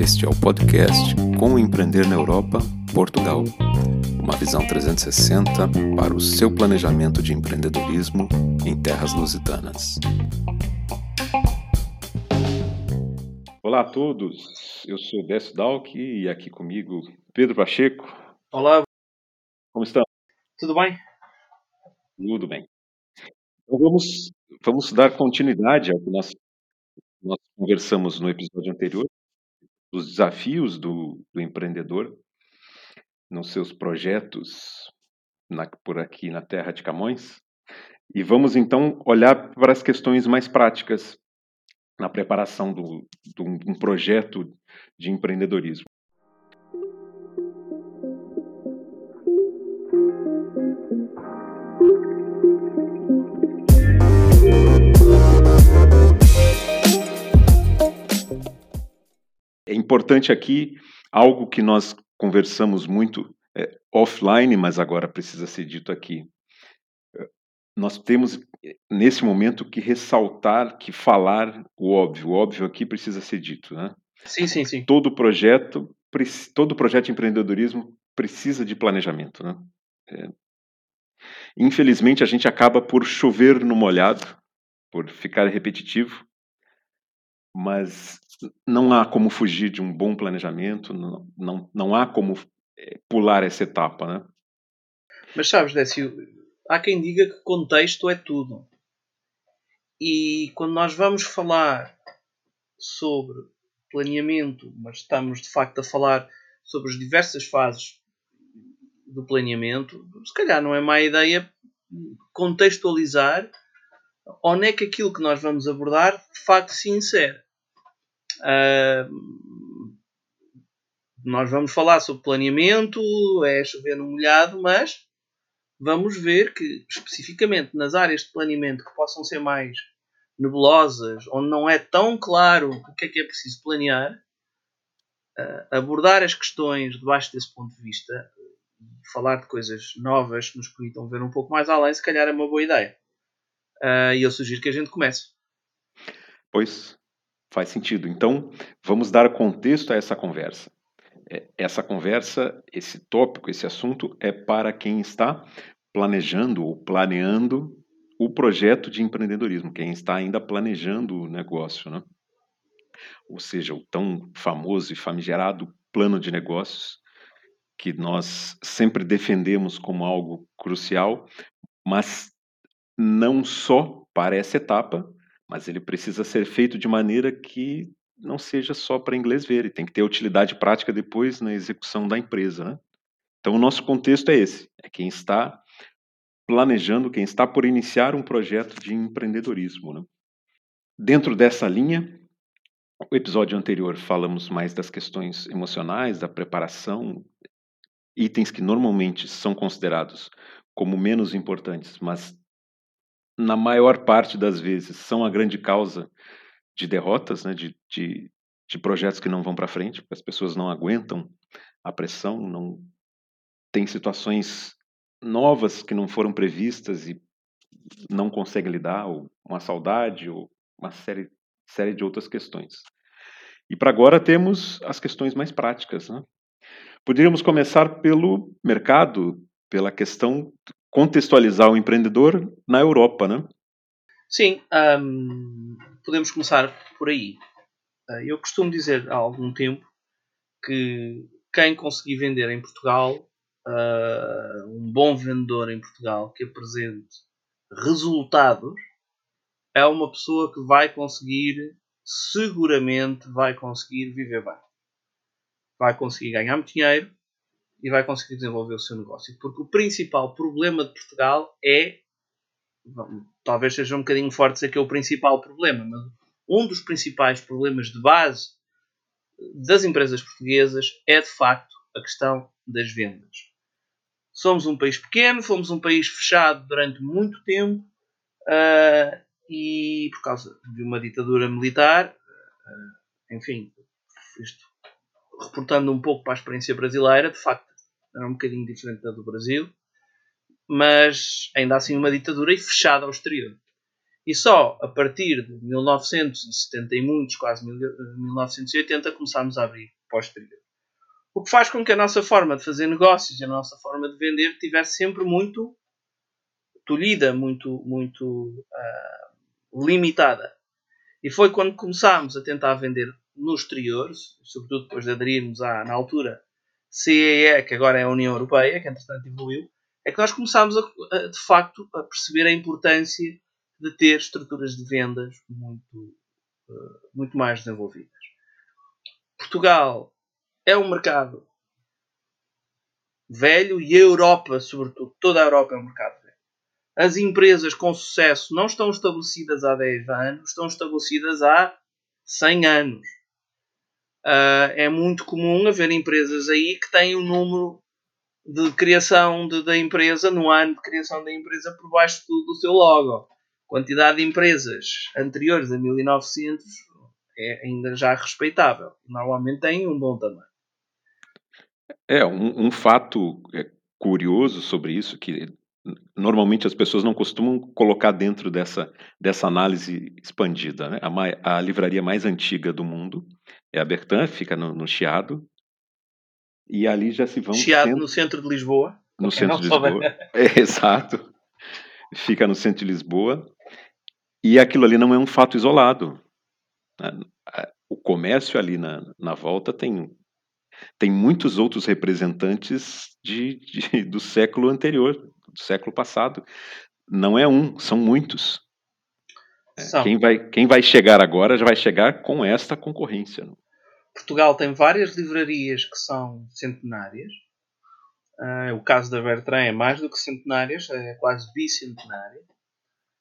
Este é o podcast Como Empreender na Europa, Portugal. Uma visão 360 para o seu planejamento de empreendedorismo em terras lusitanas. Olá a todos, eu sou Décio Dalk e aqui comigo Pedro Pacheco. Olá, Como estão? tudo bem? Tudo bem. Então vamos, vamos dar continuidade ao que nós, nós conversamos no episódio anterior, os desafios do, do empreendedor nos seus projetos na- por aqui na terra de Camões. E vamos então olhar para as questões mais práticas na preparação de um projeto de empreendedorismo. Importante aqui algo que nós conversamos muito é, offline, mas agora precisa ser dito aqui. É, Nós temos eh, nesse momento que ressaltar, que falar o óbvio. O óbvio aqui precisa ser dito, né? Sim, sim, sim. Todo projeto, todo projeto de empreendedorismo precisa de planejamento, né? É, Infelizmente a gente acaba por chover no molhado, por ficar repetitivo, mas não há como fugir de um bom planejamento, não, não, não há como eh, pular essa etapa, né? Mas sabes, Décio, há quem diga que contexto é tudo. E quando nós vamos falar sobre planeamento, mas estamos de facto a falar sobre as diversas fases do planeamento, se calhar não é má ideia contextualizar onde é que aquilo que nós vamos abordar de facto se insere. Ah, nós vamos falar sobre planeamento, é chover no molhado, mas vamos ver que, especificamente nas áreas de planeamento que possam ser mais nebulosas, onde não é tão claro o que é que é preciso planear, ah, abordar as questões debaixo desse ponto de vista, falar de coisas novas que nos permitam ver um pouco mais além, se calhar é uma boa ideia. Ah, E eu sugiro que a gente comece. Pois faz sentido. Então, vamos dar contexto a essa conversa. É, Essa conversa, esse tópico, esse assunto é para quem está planejando ou planeando o projeto de empreendedorismo, quem está ainda planejando o negócio, né? Ou seja, o tão famoso e famigerado plano de negócios que nós sempre defendemos como algo crucial, mas não só para essa etapa, mas ele precisa ser feito de maneira que não seja só para inglês ver, e tem que ter utilidade prática depois na execução da empresa, né? Então o nosso contexto é esse, é quem está planejando, quem está por iniciar um projeto de empreendedorismo, né? Dentro dessa linha, o episódio anterior falamos mais das questões emocionais, da preparação, itens que normalmente são considerados como menos importantes, mas na maior parte das vezes são a grande causa de derrotas, né, de, de, de projetos que não vão para frente, porque as pessoas não aguentam a pressão, não tem situações novas que não foram previstas e não conseguem lidar, ou uma saudade, ou uma série, série de outras questões. E para agora temos as questões mais práticas. Né? Poderíamos começar pelo mercado, pela questão contextualizar o empreendedor na Europa, né? Sim, hum, podemos começar por aí. Ah, Eu costumo dizer há algum tempo que quem conseguir vender em Portugal, ah, um bom vendedor em Portugal que apresente resultados, é uma pessoa que vai conseguir, seguramente vai conseguir viver bem. Vai conseguir ganhar muito dinheiro e vai conseguir desenvolver o seu negócio. Porque o principal problema de Portugal é talvez seja um bocadinho forte dizer que é o principal problema, mas um dos principais problemas de base das empresas portuguesas é de facto a questão das vendas. Somos um país pequeno, fomos um país fechado durante muito tempo ah, e por causa de uma ditadura militar, ah, enfim, isto reportando um pouco para a experiência brasileira, de facto era um bocadinho diferente da do Brasil mas ainda assim uma ditadura e fechada ao exterior. E só a partir de 1970 e muitos, quase 1980, começámos a abrir pós-exterior. O que faz com que a nossa forma de fazer negócios e a nossa forma de vender estivesse sempre muito tolhida, muito, muito uh, limitada. E foi quando começámos a tentar vender no exterior, sobretudo depois de aderirmos à, na altura, CEE, que agora é a União Europeia, que entretanto evoluiu, é que nós começámos a, a, de facto a perceber a importância de ter estruturas de vendas muito, uh, muito mais desenvolvidas. Portugal é um mercado velho e a Europa, sobretudo, toda a Europa é um mercado velho. As empresas com sucesso não estão estabelecidas há 10 anos, estão estabelecidas há 100 anos. Uh, é muito comum haver empresas aí que têm o um número de criação de, da empresa, no ano de criação da empresa, por baixo do, do seu logo. quantidade de empresas anteriores a 1900 é ainda já respeitável. Normalmente tem um bom tamanho. É, um, um fato é, curioso sobre isso, que normalmente as pessoas não costumam colocar dentro dessa, dessa análise expandida. Né? A, a livraria mais antiga do mundo é a Bertin, fica no, no Chiado, e ali já se vão... Chiado no centro de Lisboa. No centro de Lisboa, é, exato. Fica no centro de Lisboa, e aquilo ali não é um fato isolado. Né? O comércio ali na, na volta tem tem muitos outros representantes de, de, do século anterior, do século passado. Não é um, são muitos. É, quem, vai, quem vai chegar agora já vai chegar com esta concorrência. Não? Portugal tem várias livrarias que são centenárias. Uh, o caso da Bertrand é mais do que centenárias, é quase bicentenária.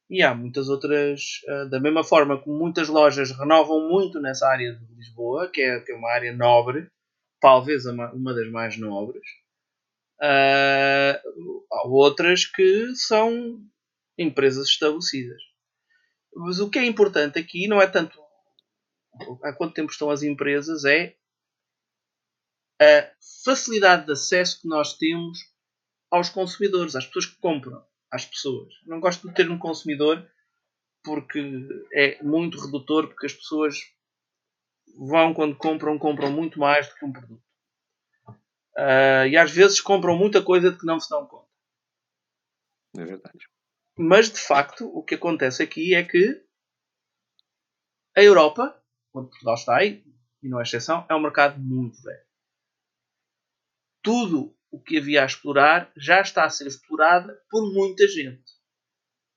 E há muitas outras, uh, da mesma forma como muitas lojas renovam muito nessa área de Lisboa, que é, que é uma área nobre, talvez uma das mais nobres. Uh, há outras que são empresas estabelecidas. Mas o que é importante aqui não é tanto há quanto tempo estão as empresas, é a facilidade de acesso que nós temos aos consumidores, às pessoas que compram, às pessoas. Não gosto de ter um consumidor porque é muito redutor, porque as pessoas vão quando compram, compram muito mais do que um produto. Uh, e às vezes compram muita coisa de que não se dão conta. É verdade. Mas de facto, o que acontece aqui é que a Europa, onde Portugal está aí, e não é exceção, é um mercado muito velho. Tudo o que havia a explorar já está a ser explorado por muita gente.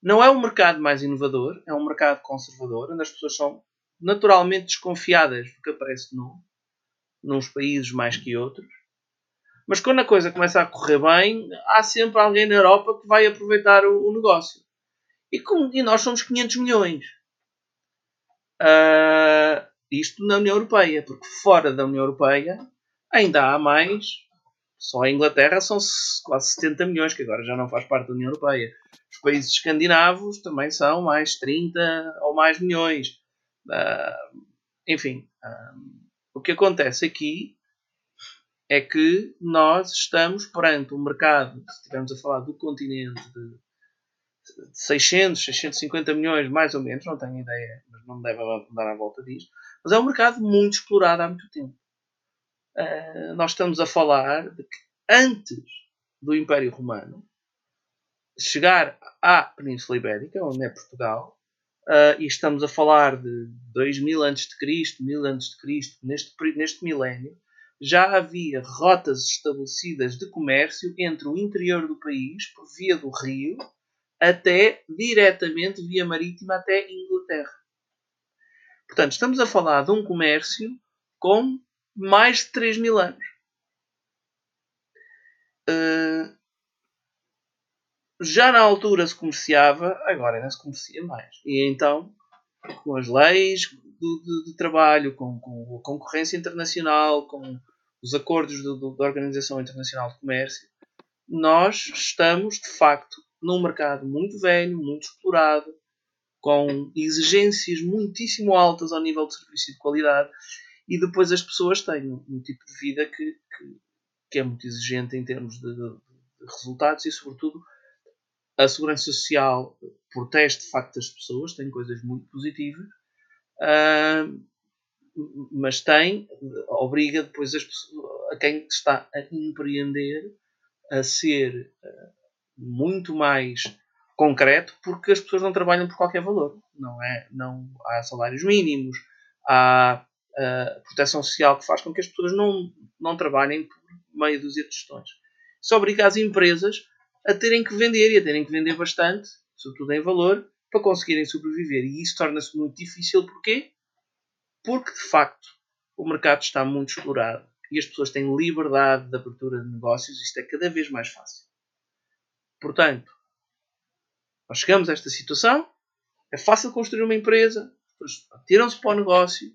Não é um mercado mais inovador, é um mercado conservador, onde as pessoas são naturalmente desconfiadas do que aparece no, nos países mais que outros. Mas quando a coisa começa a correr bem, há sempre alguém na Europa que vai aproveitar o, o negócio. E, com, e, nós somos 500 milhões. Uh, isto na União Europeia, porque fora da União Europeia ainda há mais. Só a Inglaterra são quase 70 milhões, que agora já não faz parte da União Europeia. Os países escandinavos também são mais 30 ou mais milhões. Uh, enfim, uh, o que acontece aqui é que nós estamos perante um mercado, se estivermos a falar do continente, de 600, 650 milhões, mais ou menos, não tenho ideia, mas não deve dar à volta disso. Mas é um mercado muito explorado há muito tempo. Uh, nós estamos a falar de que antes do Império Romano chegar à Península Ibérica, onde é Portugal, Uh, e estamos a falar de 2000 a.C., 1000 a.C., neste, neste milénio, já havia rotas estabelecidas de comércio entre o interior do país, por via do rio, até diretamente via marítima até Inglaterra. Portanto, estamos a falar de um comércio com mais de 3 mil anos. Uh, já na altura se comerciava, agora não se comercia mais. E então, com as leis de, de trabalho, com, com, a concorrência internacional, com os acordos do, do, da Organização Internacional de Comércio, nós estamos, de facto, num mercado muito velho, muito explorado, com exigências muitíssimo altas ao nível de serviço e de qualidade, e depois as pessoas têm um, um tipo de vida que, que, que, é muito exigente em termos de, de resultados e, sobretudo, a segurança social protege de facto as pessoas, tem coisas muito positivas, uh, mas tem, obriga depois as pessoas, a quem está a empreender a ser uh, muito mais concreto porque as pessoas não trabalham por qualquer valor. Não é? Não, há salários mínimos, há uh, proteção social que faz com que as pessoas não, não trabalhem por meia dúzia de gestões. Isso obriga as empresas a terem que vender e a terem que vender bastante, sobretudo em valor, para conseguirem sobreviver. E isso torna-se muito difícil. Porquê? Porque, de facto, o mercado está muito explorado e as pessoas têm liberdade de abertura de negócios. Isto é cada vez mais fácil. Portanto, nós chegamos a esta situação, é fácil construir uma empresa, tiram-se para o negócio,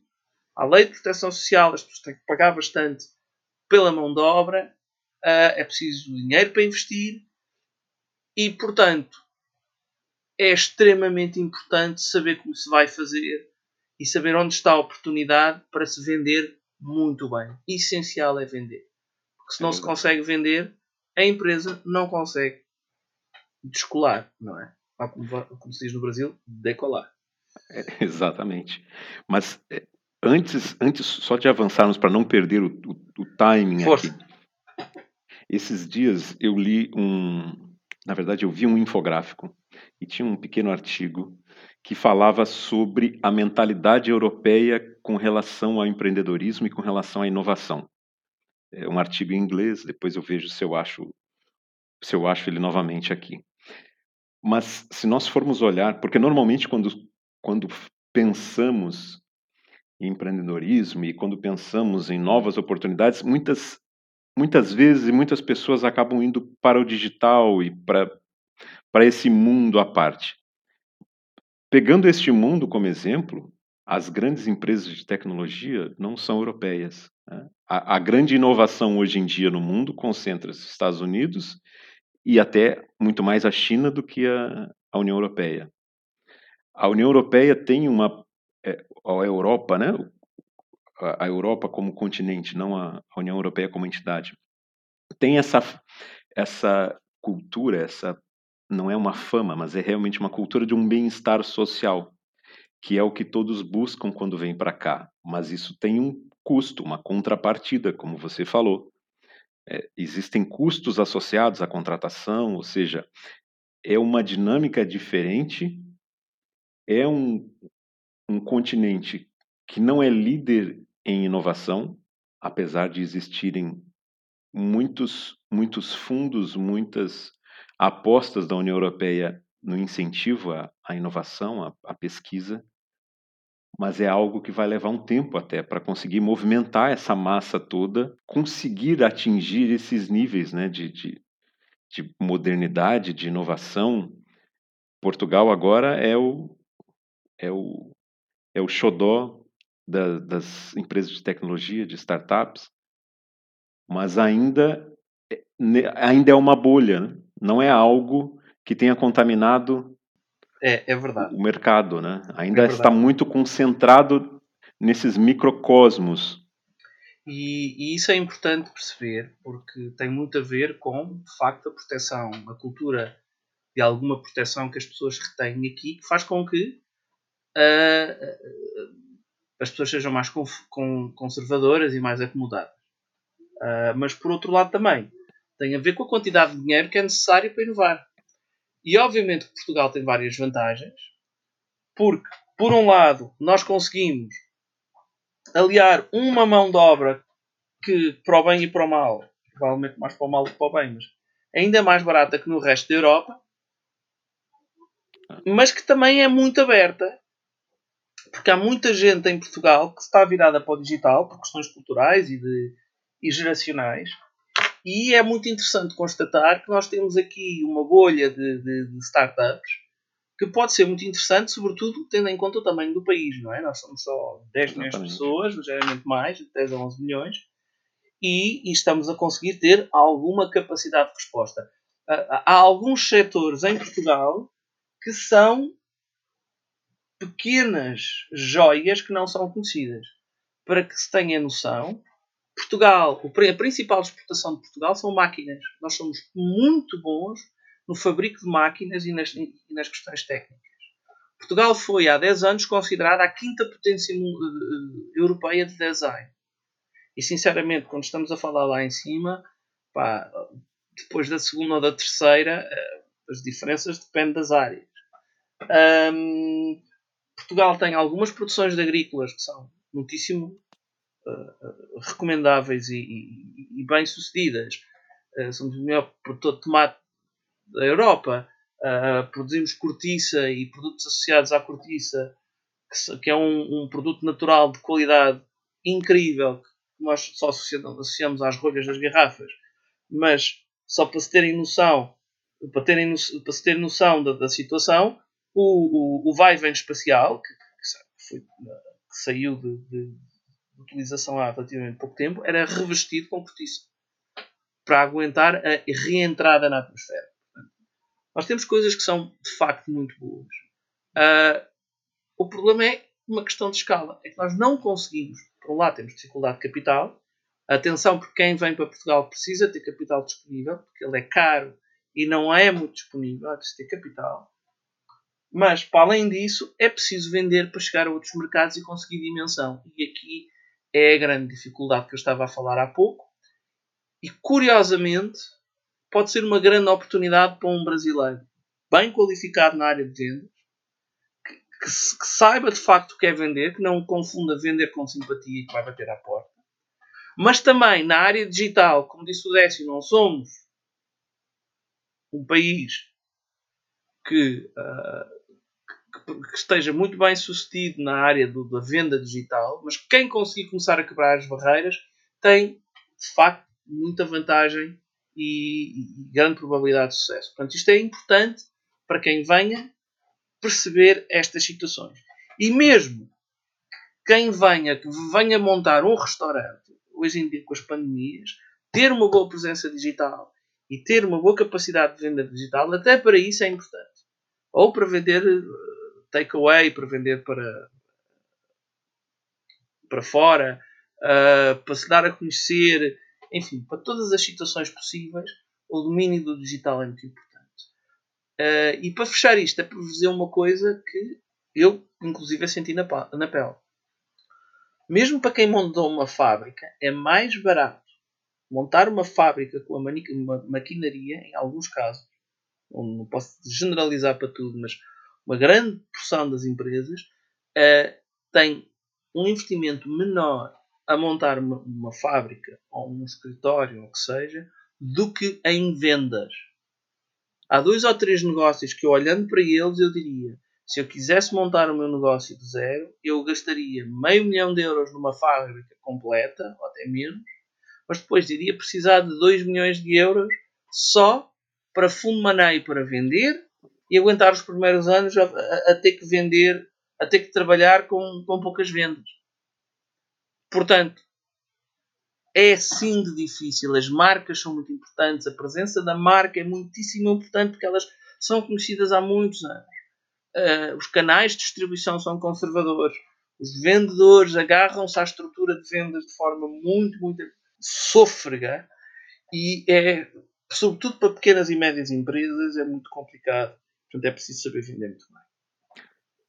há lei de proteção social, as pessoas têm que pagar bastante pela mão de obra, uh, é preciso dinheiro para investir e, portanto, é extremamente importante saber como se vai fazer e saber onde está a oportunidade para se vender muito bem. Essencial é vender. Porque se não se consegue vender, a empresa não consegue descolar, não é? Como, como se diz no Brasil, decolar. É, exatamente. Mas é, antes, antes só de avançarmos para não perder o, o, o timing Força. aqui. Esses dias eu li um, na verdade eu vi um infográfico e tinha um pequeno artigo que falava sobre a mentalidade europeia com relação ao empreendedorismo e com relação à inovação. É um artigo em inglês, depois eu vejo se eu acho se eu acho ele novamente aqui. Mas se nós formos olhar, porque normalmente quando quando pensamos em empreendedorismo e quando pensamos em novas oportunidades, muitas muitas vezes muitas pessoas acabam indo para o digital e para para esse mundo à parte. Pegando este mundo como exemplo, as grandes empresas de tecnologia não são europeias. Né? A, a, grande inovação hoje em dia no mundo concentra-se nos Estados Unidos e até muito mais a China do que a, a União Europeia. A União Europeia tem uma. É, a Europa, né? A, Europa como continente, não a, a União Europeia como entidade, tem essa, essa cultura, essa não é uma fama, mas é realmente uma cultura de um bem-estar social, que é o que todos buscam quando vêm para cá. Mas isso tem um custo, uma contrapartida, como você falou. É, existem custos associados à contratação, ou seja, é uma dinâmica diferente, é um, um continente que não é líder em inovação, apesar de existirem muitos, muitos fundos, muitas apostas da União Europeia no incentivo à, à inovação, à, à, pesquisa, mas é algo que vai levar um tempo até para conseguir movimentar essa massa toda, conseguir atingir esses níveis né, de, de, de modernidade, de inovação. Portugal agora é o, é o, é o xodó da, das empresas de tecnologia, de startups, mas ainda, é, ainda é uma bolha. Né? Não é algo que tenha contaminado é, é verdade. o mercado, né? Ainda é está muito concentrado nesses microcosmos. E, e, isso é importante perceber, porque tem muito a ver com, de facto, a proteção, a cultura de alguma proteção que as pessoas retêm aqui, que faz com que uh, as pessoas sejam mais conservadoras e mais acomodadas. Uh, mas, por outro lado, também tem a ver com a quantidade de dinheiro que é necessário para inovar. E obviamente que Portugal tem várias vantagens, porque, por um lado, nós conseguimos aliar uma mão de obra que, para o bem e para o mal, provavelmente mais para o mal do que para o bem, mas ainda mais barata que no resto da Europa, mas que também é muito aberta, porque há muita gente em Portugal que está virada para o digital por questões culturais e, de, e geracionais e é muito interessante constatar que nós temos aqui uma bolha de, de, de, startups que pode ser muito interessante, sobretudo tendo em conta o tamanho do país, não é? Nós somos só 10 milhões de pessoas, geralmente mais, de 10 a 11 milhões, e, e, estamos a conseguir ter alguma capacidade de resposta. Há alguns setores em Portugal que são pequenas joias que não são conhecidas. Para que se tenha noção, Portugal, a principal exportação de Portugal são máquinas. Nós somos muito bons no fabrico de máquinas e nas, e nas questões técnicas. Portugal foi, há 10 anos, considerada a quinta potência uh, europeia de design. E, sinceramente, quando estamos a falar lá em cima, pá, depois da segunda ou da terceira, uh, as diferenças dependem das áreas. Portugal tem algumas produções agrícolas que são muitíssimo uh, recomendáveis e, e, e bem-sucedidas. Uh, somos o melhor produtor de tomate da Europa. Uh, produzimos cortiça e produtos associados à cortiça, que, que é um, um, produto natural de qualidade incrível, que nós só associamos, às rolhas das garrafas. Mas, só para se terem noção, para, terem, para se terem noção da, da situação, o, o, o vai-vem espacial, que, que, foi, que saiu de, de, utilização há relativamente pouco tempo, era revestido com cortiça para aguentar a reentrada na atmosfera. Nós temos coisas que são de facto muito boas. Uh, o problema é uma questão de escala. É que nós não conseguimos, por um lado, temos dificuldade de capital. Atenção, porque quem vem para Portugal precisa ter capital disponível, porque ele é caro e não é muito disponível, há de ter capital. Mas, para além disso, é preciso vender para chegar a outros mercados e conseguir dimensão. E aqui é a grande dificuldade que eu estava a falar há pouco. E, curiosamente, pode ser uma grande oportunidade para um brasileiro bem qualificado na área de vendas, que, que, que saiba de facto o que é vender, que não confunda vender com simpatia e que vai bater à porta. Mas também na área digital, como disse o Décio, não somos um país que uh, que esteja muito bem sucedido na área do, da venda digital, mas quem conseguir começar a quebrar as barreiras tem, de facto, muita vantagem e, e grande probabilidade de sucesso. Portanto, isto é importante para quem venha perceber estas situações. E mesmo quem venha, que venha montar um restaurante, hoje em dia com as pandemias, ter uma boa presença digital e ter uma boa capacidade de venda digital, até para isso é importante. Ou para vender takeaway para vender para, para fora, uh, para se dar a conhecer, enfim, para todas as situações possíveis, o domínio do digital é muito importante. Uh, e para fechar isto, é para dizer uma coisa que eu, inclusive, senti na, na pele. Mesmo para quem montou uma fábrica, é mais barato montar uma fábrica com a maquinaria, em alguns casos, não posso generalizar para tudo, mas uma grande porção das empresas uh, tem um investimento menor a montar uma, uma, fábrica ou um escritório ou o que seja do que em vendas. Há dois ou três negócios que, olhando para eles, eu diria: se eu quisesse montar o meu negócio de zero, eu gastaria meio milhão de euros numa fábrica completa, ou até menos, mas depois iria precisar de 2 milhões de euros só para fundo maneio para vender e aguentar os primeiros anos a, a, a, ter que vender, a ter que trabalhar com, com poucas vendas. Portanto, é sim de difícil. As marcas são muito importantes, a presença da marca é muitíssimo importante porque elas são conhecidas há muitos anos. Uh, os canais de distribuição são conservadores. Os vendedores agarram-se à estrutura de vendas de forma muito, muito sôfrega e é, sobretudo para pequenas e médias empresas, é muito complicado. Portanto, é preciso saber vender muito bem.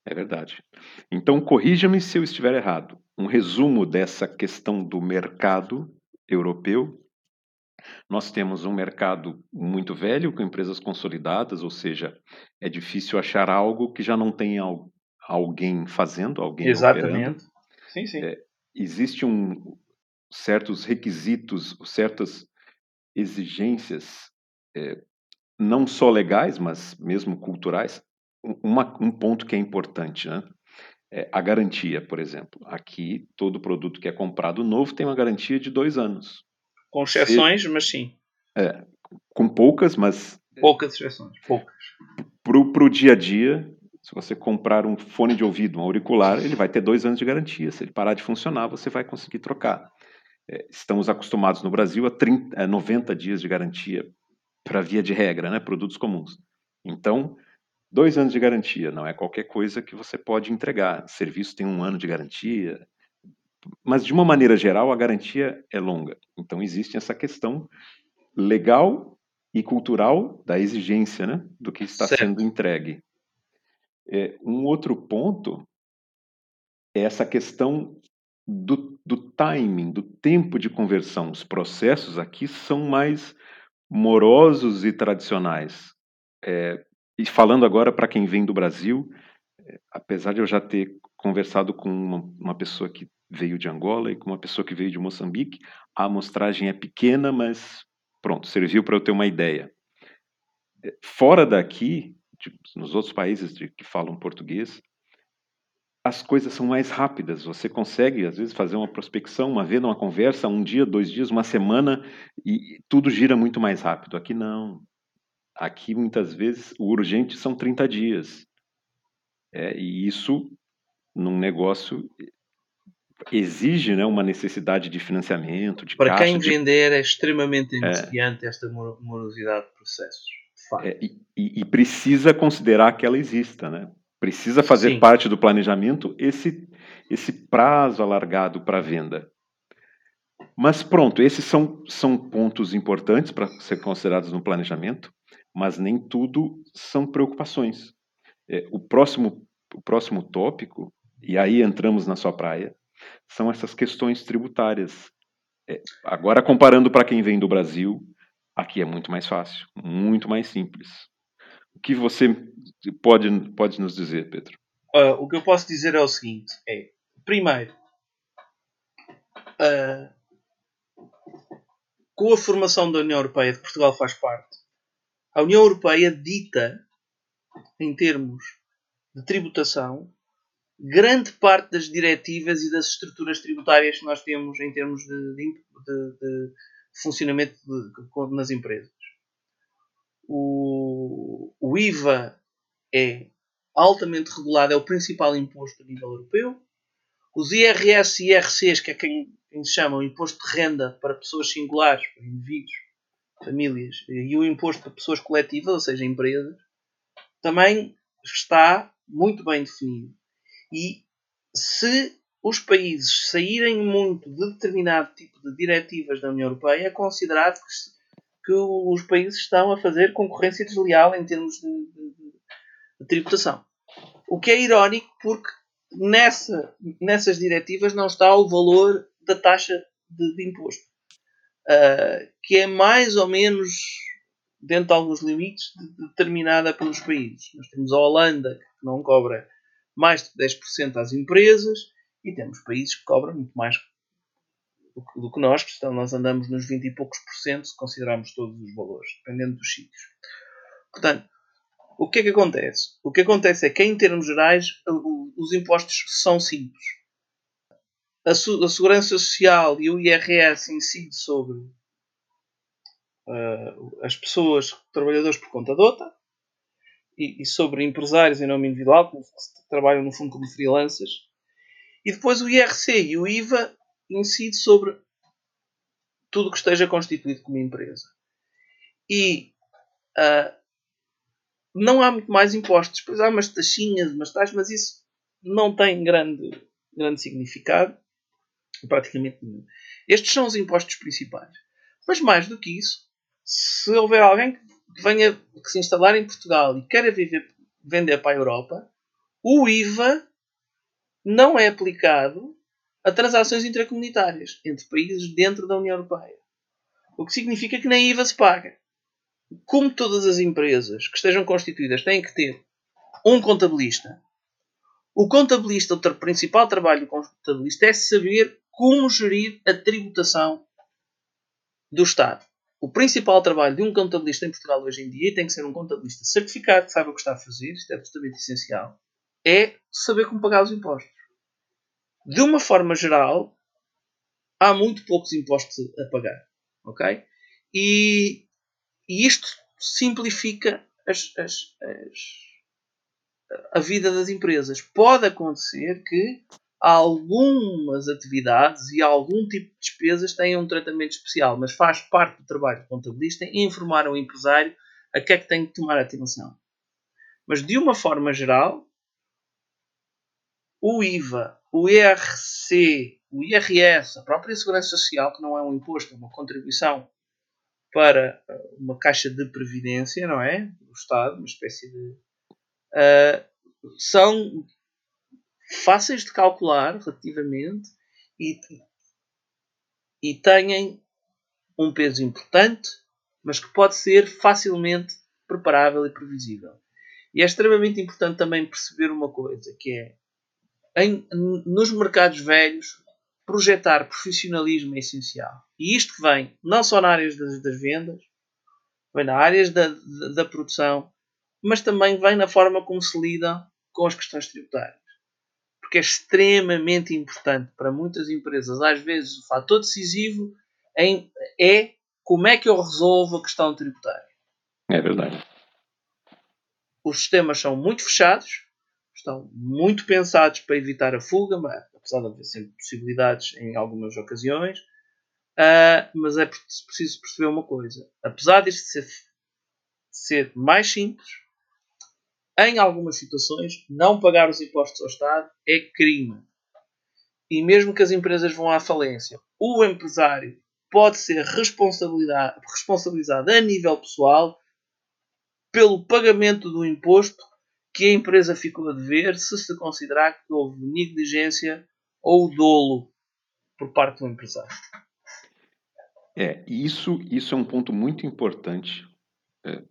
É verdade. Então, corrija-me se eu estiver errado. Um resumo dessa questão do mercado europeu. Nós temos um mercado muito velho, com empresas consolidadas, ou seja, é difícil achar algo que já não tenha alguém fazendo, alguém Exatamente. Operando. Sim, sim. É, existe um certos requisitos, certas exigências é, não só legais, mas mesmo culturais, uma, um ponto que é importante, né? É a garantia, por exemplo. Aqui, todo produto que é comprado novo tem uma garantia de dois anos. Com exceções, Se, mas sim. É, com poucas, mas... Poucas exceções, poucas. Para o dia a dia, se você comprar um fone de ouvido, um auricular, ele vai ter dois anos de garantia. Se ele parar de funcionar, você vai conseguir trocar. É, estamos acostumados no Brasil a 30, a 90 dias de garantia para via de regra, né, produtos comuns. Então, dois anos de garantia, não é qualquer coisa que você pode entregar. O serviço tem um ano de garantia, mas de uma maneira geral a garantia é longa. Então existe essa questão legal e cultural da exigência né, do que está certo. sendo entregue. É, um outro ponto é essa questão do, do timing, do tempo de conversão. Os processos aqui são mais morosos e tradicionais. É, e falando agora para quem vem do Brasil, é, apesar de eu já ter conversado com uma, uma, pessoa que veio de Angola e com uma pessoa que veio de Moçambique, a amostragem é pequena, mas pronto, serviu para eu ter uma ideia. É, fora daqui, de, nos outros países de, que falam português, as coisas são mais rápidas. Você consegue, às vezes, fazer uma prospecção, uma vez numa conversa, um dia, dois dias, uma semana, e tudo gira muito mais rápido. Aqui não. Aqui, muitas vezes, o urgente são 30 dias. É, e isso, num negócio, exige né, uma necessidade de financiamento, de Para caixa, quem de... vender é extremamente iniciante é. esta morosidade de processos. É, e, e, precisa considerar que ela exista, né? Precisa fazer Sim. parte do planejamento esse, esse prazo alargado para venda. Mas pronto, esses são, são pontos importantes para ser considerados no planejamento, mas nem tudo são preocupações. É, o, próximo, o próximo tópico, e aí entramos na sua praia, são essas questões tributárias. É, agora, comparando para quem vem do Brasil, aqui é muito mais fácil, muito mais simples. O que você pode, pode nos dizer, Pedro? Uh, o que eu posso dizer é o seguinte: é, primeiro, uh, com a formação da União Europeia, de Portugal faz parte, a União Europeia dita, em termos de tributação, grande parte das diretivas e das estruturas tributárias que nós temos em termos de, de, de, de funcionamento nas empresas. O, o IVA é altamente regulado, é o principal imposto a nível europeu. Os IRS e IRCs, que é quem, quem se chama o imposto de renda para pessoas singulares, para indivíduos, famílias, e o imposto para pessoas coletivas, ou seja, empresas, também está muito bem definido. E se os países saírem muito de determinado tipo de diretivas da União Europeia, é considerado que que os países estão a fazer concorrência desleal em termos de, de, de tributação. O que é irónico porque nessa, nessas diretivas não está o valor da taxa de, de imposto, uh, que é mais ou menos dentro de alguns limites determinada pelos países. Nós temos a Holanda que não cobra mais de 10% às empresas e temos países que cobram muito mais do que nós, que nós andamos nos 20 e poucos por cento se considerarmos todos os valores, dependendo dos sítios. Portanto, o que é que acontece? O que acontece é que, em termos gerais, os impostos são simples. A, Segurança Social e o IRS incidem sobre uh, as pessoas, trabalhadores por conta de outra, e, e, sobre empresários em nome individual, que trabalham no fundo como freelancers. E depois o IRC e o IVA incide sobre tudo que esteja constituído como empresa. E uh, não há muito mais impostos. Pois há umas taxinhas, umas taxas, mas isso não tem grande, grande significado. Praticamente nenhum. Estes são os impostos principais. Mas mais do que isso, se houver alguém que venha que se instalar em Portugal e queira viver, vender para a Europa, o IVA não é aplicado a transações intracomunitárias entre países dentro da União Europeia. O que significa que nem IVA se paga. Como todas as empresas que estejam constituídas têm que ter um contabilista, o contabilista, o principal trabalho do contabilista é saber como gerir a tributação do Estado. O principal trabalho de um contabilista em Portugal hoje em dia, e tem que ser um contabilista certificado que saiba o que está a fazer, isto é absolutamente essencial, é saber como pagar os impostos de uma forma geral, há muito poucos impostos a pagar. Ok? E, e isto simplifica as, as, as, a vida das empresas. Pode acontecer que algumas atividades e algum tipo de despesas tenham um tratamento especial, mas faz parte do trabalho do contabilista informar o empresário a que é que tem que tomar atenção. Mas de uma forma geral, o IVA, o IRC, o IRS, a própria Segurança Social, que não é um imposto, é uma contribuição para uma caixa de previdência, não é? Do Estado, uma espécie de. Uh, são fáceis de calcular relativamente e, e têm um peso importante, mas que pode ser facilmente preparável e previsível. E é extremamente importante também perceber uma coisa, que é em, nos mercados velhos projetar profissionalismo é essencial. E isto vem não só na área das, das vendas, vem na área da, da, da, produção, mas também vem na forma como se lida com as questões tributárias. Porque é extremamente importante para muitas empresas, às vezes o fator decisivo em, é como é que eu resolvo a questão tributária. É verdade. Os sistemas são muito fechados, estão muito pensados para evitar a fuga, mas, apesar de haver sempre possibilidades em algumas ocasiões. Uh, mas é preciso perceber uma coisa: apesar disto ser, ser mais simples, em algumas situações, não pagar os impostos ao Estado é crime. E mesmo que as empresas vão à falência, o empresário pode ser responsabilizado a nível pessoal pelo pagamento do imposto que a empresa ficou a dever se se considerar que houve negligência ou dolo por parte do empresário. É, isso, isso é um ponto muito importante, é,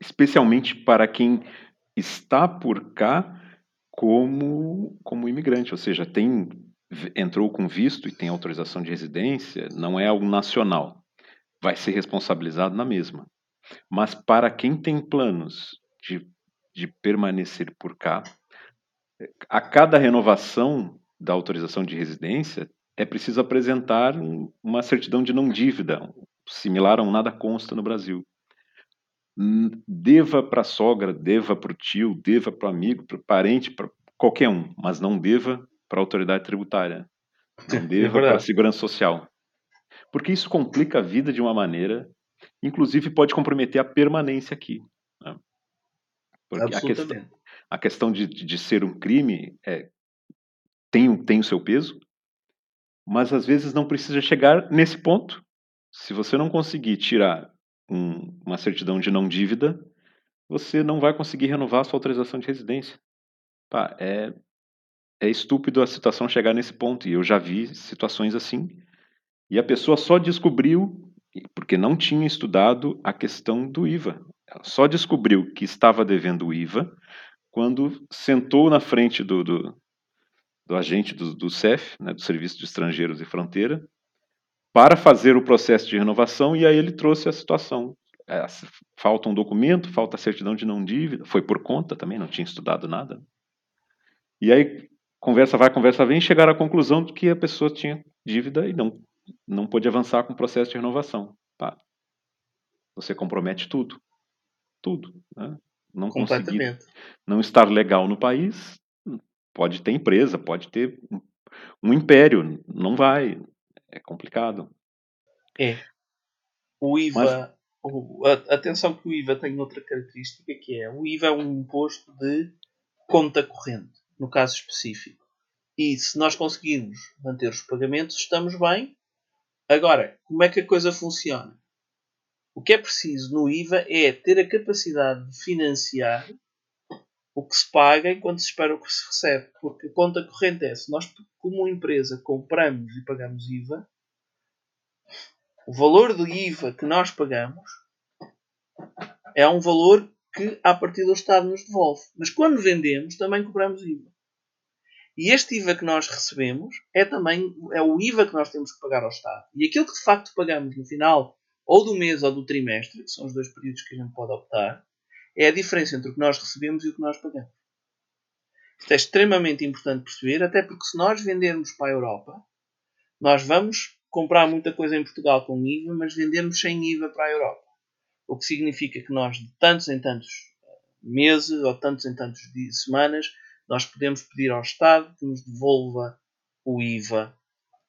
especialmente para quem está por cá como, como imigrante, ou seja, tem entrou com visto e tem autorização de residência, não é algo nacional, vai ser responsabilizado na mesma. Mas para quem tem planos de de permanecer por cá, a cada renovação da autorização de residência é preciso apresentar uma certidão de não dívida, similar a um nada consta no Brasil. Deva para a sogra, deva para o tio, deva para o amigo, para o parente, para qualquer um, mas não deva para a autoridade tributária, não é deva é para a segurança social. Porque isso complica a vida de uma maneira, inclusive pode comprometer a permanência aqui. Né? Porque a questão, a questão de, de ser um crime é, tem, tem o seu peso, mas às vezes não precisa chegar nesse ponto. Se você não conseguir tirar um, uma certidão de não dívida, você não vai conseguir renovar a sua autorização de residência. Pá, é, é estúpido a situação chegar nesse ponto. E eu já vi situações assim. E a pessoa só descobriu porque não tinha estudado a questão do IVA. Só descobriu que estava devendo o IVA quando sentou na frente do, do, do agente do, do CEF, né, do Serviço de Estrangeiros e Fronteira, para fazer o processo de renovação e aí ele trouxe a situação. É, falta um documento, falta a certidão de não dívida, foi por conta também, não tinha estudado nada. E aí, conversa vai, conversa vem, chegaram à conclusão de que a pessoa tinha dívida e não, não pôde avançar com o processo de renovação. Pá, você compromete tudo tudo. Né? Não conseguir não estar legal no país, pode ter empresa, pode ter um império, não vai, é complicado. É. O IVA, Mas... o, atenção que o IVA tem outra característica que é, o IVA é um imposto de conta corrente, no caso específico. E se nós conseguirmos manter os pagamentos, estamos bem. Agora, como é que a coisa funciona? O que é preciso no IVA é ter a capacidade de financiar o que se paga enquanto se espera o que se recebe. Porque a conta corrente é, se nós, como empresa, compramos e pagamos IVA, o valor do IVA que nós pagamos é um valor que, a partir do Estado, nos devolve. Mas quando vendemos, também cobramos IVA. E este IVA que nós recebemos é também é o IVA que nós temos que pagar ao Estado. E aquilo que de facto pagamos no final ou do mês ou do trimestre, que são os dois períodos que a gente pode optar, é a diferença entre o que nós recebemos e o que nós pagamos. Isto é extremamente importante perceber, até porque se nós vendermos para a Europa, nós vamos comprar muita coisa em Portugal com IVA, mas vendemos sem IVA para a Europa. O que significa que nós, de tantos em tantos eh, meses ou tantos em tantos semanas, nós podemos pedir ao Estado que nos devolva o IVA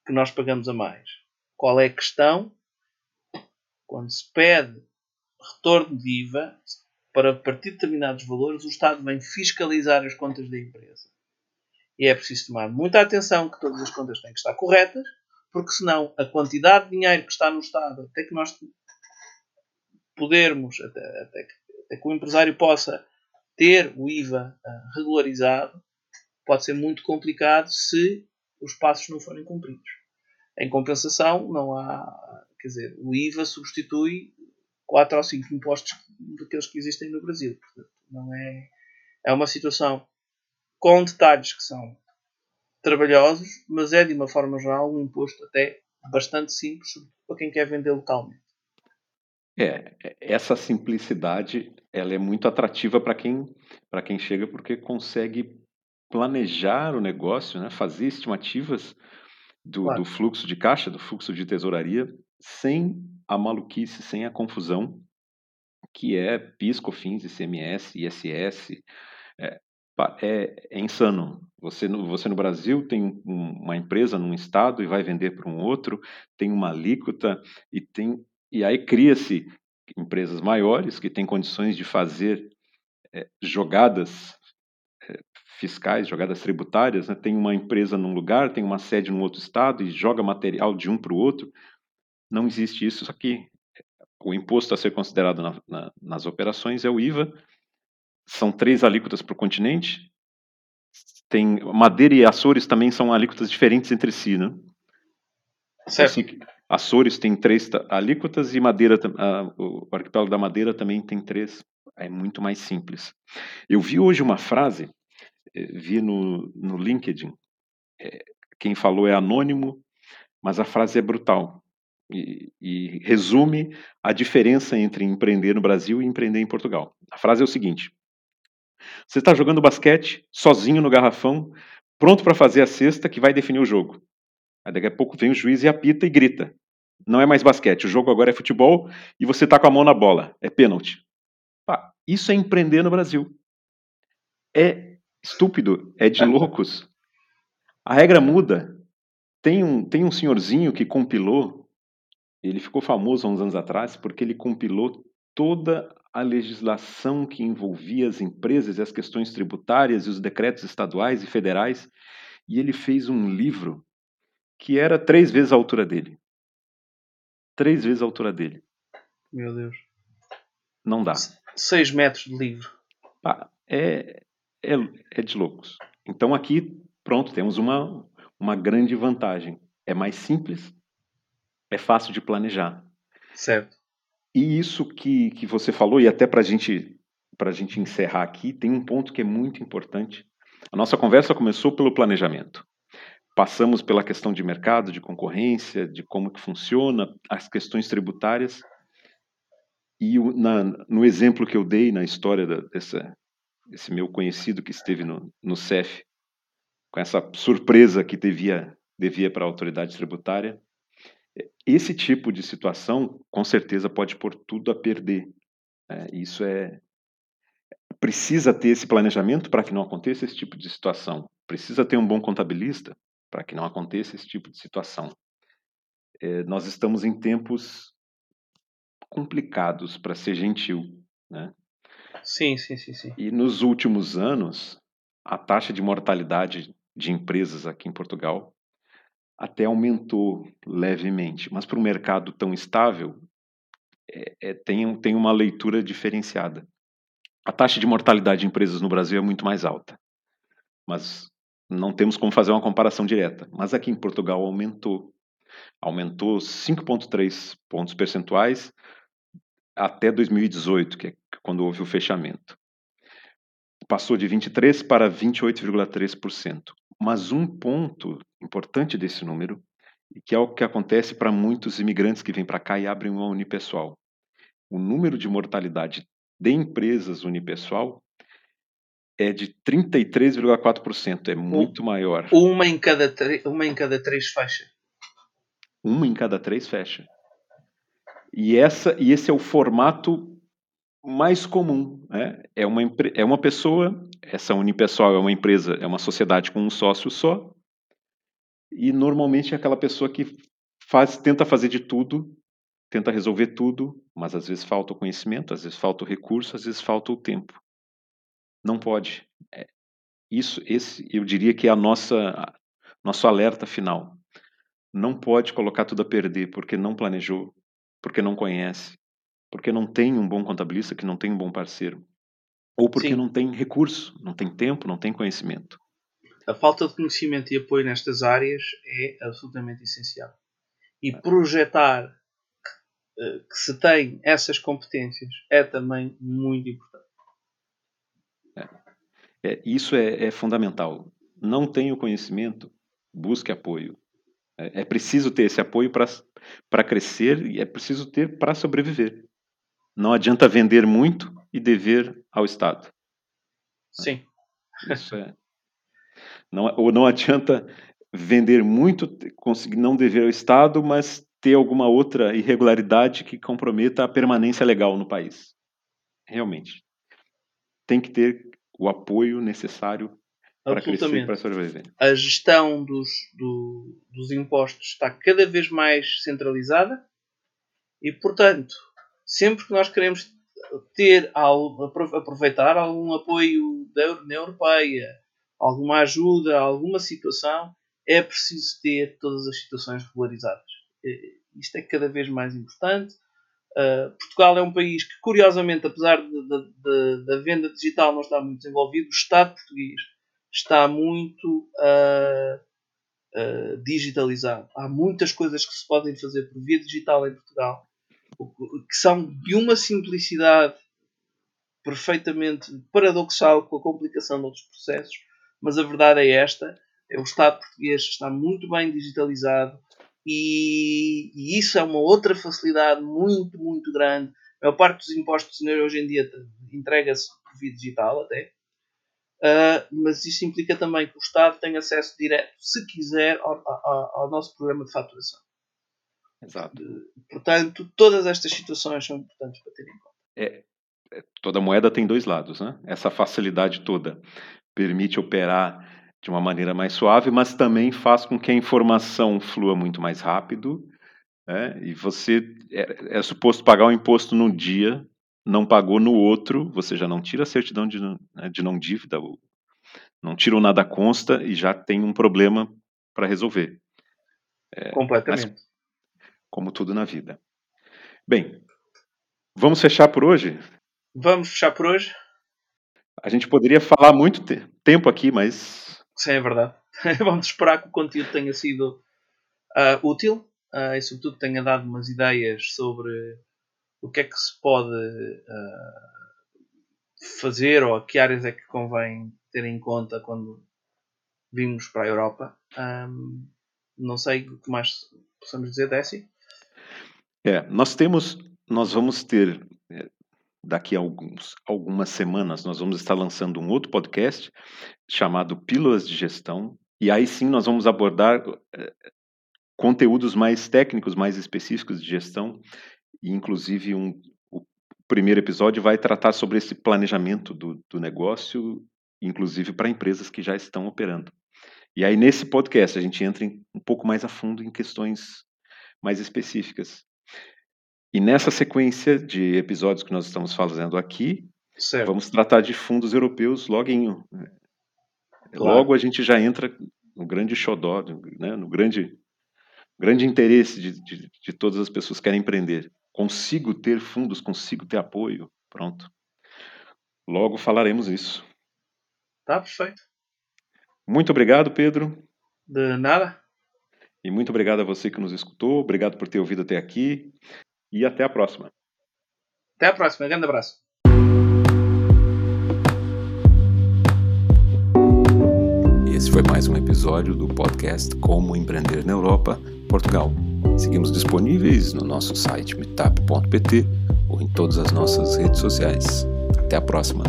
que nós pagamos a mais. Qual é a questão? Quando se pede retorno de IVA para partir de determinados valores, o Estado vem fiscalizar as contas da empresa. E é preciso tomar muita atenção que todas as contas têm que estar corretas, porque senão a quantidade de dinheiro que está no Estado, até que nós podermos, até, até, que, até que o empresário possa ter o IVA uh, regularizado, pode ser muito complicado se os passos não forem cumpridos. Em compensação, não há, quer dizer, o IVA substitui quatro ou cinco impostos daqueles que existem no Brasil. Portanto, não é, é uma situação com detalhes que são trabalhosos, mas é de uma forma geral um imposto até bastante simples para quem quer vender localmente. É, essa simplicidade ela é muito atrativa para quem, quem chega porque consegue planejar o negócio, né? fazer estimativas do, claro. do fluxo de caixa, do fluxo de tesouraria, sem a maluquice, sem a confusão que é PIS, COFINS, ICMS, ISS. É, é, é insano. Você no, você no Brasil tem um, uma empresa num estado e vai vender para um outro, tem uma alíquota e tem e aí cria-se empresas maiores que têm condições de fazer é, jogadas é, fiscais, jogadas tributárias. Né? Tem uma empresa num lugar, tem uma sede num outro estado e joga material de um para o outro. Não existe isso aqui. O imposto a ser considerado na, na, nas operações é o IVA. São três alíquotas para o continente. Tem Madeira e Açores também são alíquotas diferentes entre si, né? Certo. Assim, Açores tem três alíquotas e Madeira, o arquipélago da Madeira também tem três. É muito mais simples. Eu vi hoje uma frase, eh, vi no, no LinkedIn, é, quem falou é anônimo, mas a frase é brutal e, e resume a diferença entre empreender no Brasil e empreender em Portugal. A frase é o seguinte: você está jogando basquete sozinho no garrafão, pronto para fazer a cesta que vai definir o jogo. Aí daqui a pouco vem o juiz e apita e grita. Não é mais basquete, o jogo agora é futebol e você está com a mão na bola. É pênalti. Isso é empreender no Brasil. É estúpido, é de loucos. A regra muda. Tem um, tem um senhorzinho que compilou ele ficou famoso há uns anos atrás porque ele compilou toda a legislação que envolvia as empresas e as questões tributárias e os decretos estaduais e federais, e ele fez um livro que era três vezes a altura dele. Três vezes a altura dele. Meu Deus. Não dá. Seis metros de livro. Ah, é, é, é de loucos. Então aqui, pronto, temos uma, uma grande vantagem. É mais simples, é fácil de planejar. Certo. E isso que, que você falou, e até para gente, a gente encerrar aqui, tem um ponto que é muito importante. A nossa conversa começou pelo planejamento. Passamos pela questão de mercado, de concorrência, de como que funciona, as questões tributárias. E na, no exemplo que eu dei na história da, dessa, desse meu conhecido que esteve no, no CEF, com essa surpresa que devia, devia para a autoridade tributária, esse tipo de situação, com certeza, pode pôr tudo a perder. É, isso é. Precisa ter esse planejamento para que não aconteça esse tipo de situação. Precisa ter um bom contabilista para que não aconteça esse tipo de situação. É, nós estamos em tempos complicados, para ser gentil. Né? Sim, sim, sim, sim. E nos últimos anos, a taxa de mortalidade de empresas aqui em Portugal até aumentou levemente, mas para um mercado tão estável, é, é, tem, tem uma leitura diferenciada. A taxa de mortalidade de empresas no Brasil é muito mais alta, mas não temos como fazer uma comparação direta. Mas aqui em Portugal aumentou. Aumentou 5,3 pontos percentuais até 2018, que é quando houve o fechamento. Passou de 23% para 28,3%. Mas um ponto importante desse número, e que é o que acontece para muitos imigrantes que vêm para cá e abrem uma unipessoal. O número de mortalidade de empresas unipessoal é de 33,4%, é muito um, maior. Uma em, cada uma em cada três fecha. Uma em cada três fecha. E, essa, e esse é o formato mais comum. Né? É, uma, é uma pessoa, essa unipessoal é uma empresa, é uma sociedade com um sócio só, e normalmente é aquela pessoa que faz, tenta fazer de tudo, tenta resolver tudo, mas às vezes falta o conhecimento, às vezes falta o recurso, às vezes falta o tempo. Não pode. É, isso, esse, eu diria que é a nossa, nosso alerta final. Não pode colocar tudo a perder porque não planejou, porque não conhece, porque não tem um bom contabilista, que não tem um bom parceiro, ou porque Sim. não tem recurso, não tem tempo, não tem conhecimento. A falta de conhecimento e apoio nestas áreas é absolutamente essencial. E é. projetar que, que se tem essas competências é também muito importante. É. É, isso é, é fundamental. Não tem o conhecimento, busque apoio. É, é preciso ter esse apoio para crescer e é preciso ter para sobreviver. Não adianta vender muito e dever ao Estado. Sim. Isso é. Não, ou não adianta vender muito, conseguir não dever ao Estado, mas ter alguma outra irregularidade que comprometa a permanência legal no país. Realmente. Tem que ter o apoio necessário para crescer, para sobreviver. A gestão dos, do, dos impostos está cada vez mais centralizada e, portanto, sempre que nós queremos ter aproveitar algum apoio da União Europeia, alguma ajuda, alguma situação, é preciso ter todas as situações regularizadas. Isto é cada vez mais importante. Uh, Portugal é um país que, curiosamente, apesar da venda digital não estar muito desenvolvido, o Estado português está muito uh, uh, digitalizado. Há muitas coisas que se podem fazer por via digital em Portugal que são de uma simplicidade perfeitamente paradoxal com a complicação de outros processos, mas a verdade é esta: é o Estado português está muito bem digitalizado e, e isso é uma outra facilidade muito, muito grande. A maior parte dos impostos hoje em dia entrega-se por via digital até. Uh, mas isso implica também que o Estado tenha acesso direto, se quiser, ao, ao, ao nosso programa de faturação. Exato. Portanto, todas estas situações são importantes para ter em conta. É, é, toda moeda tem dois lados, né? Essa facilidade toda permite operar de uma maneira mais suave, mas também faz com que a informação flua muito mais rápido. Né? E você é, é suposto pagar o um imposto num dia, não pagou no outro, você já não tira a certidão de, né, de não dívida, não tira o nada consta e já tem um problema para resolver. É, Completamente. Mas, como tudo na vida. Bem, vamos fechar por hoje? Vamos fechar por hoje. A gente poderia falar muito te tempo aqui, mas. Sim, é verdade. vamos esperar que o conteúdo tenha sido uh, útil uh, e, sobretudo, tenha dado umas ideias sobre o que é que se pode uh, fazer ou a que áreas é que convém ter em conta quando vimos para a Europa. Um, não sei o que mais possamos dizer, Décio. É, nós temos, nós vamos ter é, daqui a alguns, algumas semanas, nós vamos estar lançando um outro podcast chamado Pílulas de Gestão, e aí sim nós vamos abordar é, conteúdos mais técnicos, mais específicos de gestão, e inclusive um, o primeiro episódio vai tratar sobre esse planejamento do, do negócio, inclusive para empresas que já estão operando. E aí nesse podcast a gente entra um pouco mais a fundo em questões mais específicas. E nessa sequência de episódios que nós estamos fazendo aqui, certo. vamos tratar de fundos europeus loguinho. Claro. Logo a gente já entra no grande xodó, né, no grande, grande interesse de, de, de todas as pessoas que querem empreender. Consigo ter fundos, consigo ter apoio, pronto. Logo falaremos isso. Tá perfeito. Muito obrigado, Pedro. De nada. E muito obrigado a você que nos escutou. Obrigado por ter ouvido até aqui e até a próxima. Até a próxima. Um grande abraço. Esse foi mais um episódio do podcast Como Empreender na Europa, Portugal. Seguimos disponíveis no nosso site meetup.pt ou em todas as nossas redes sociais. Até a próxima.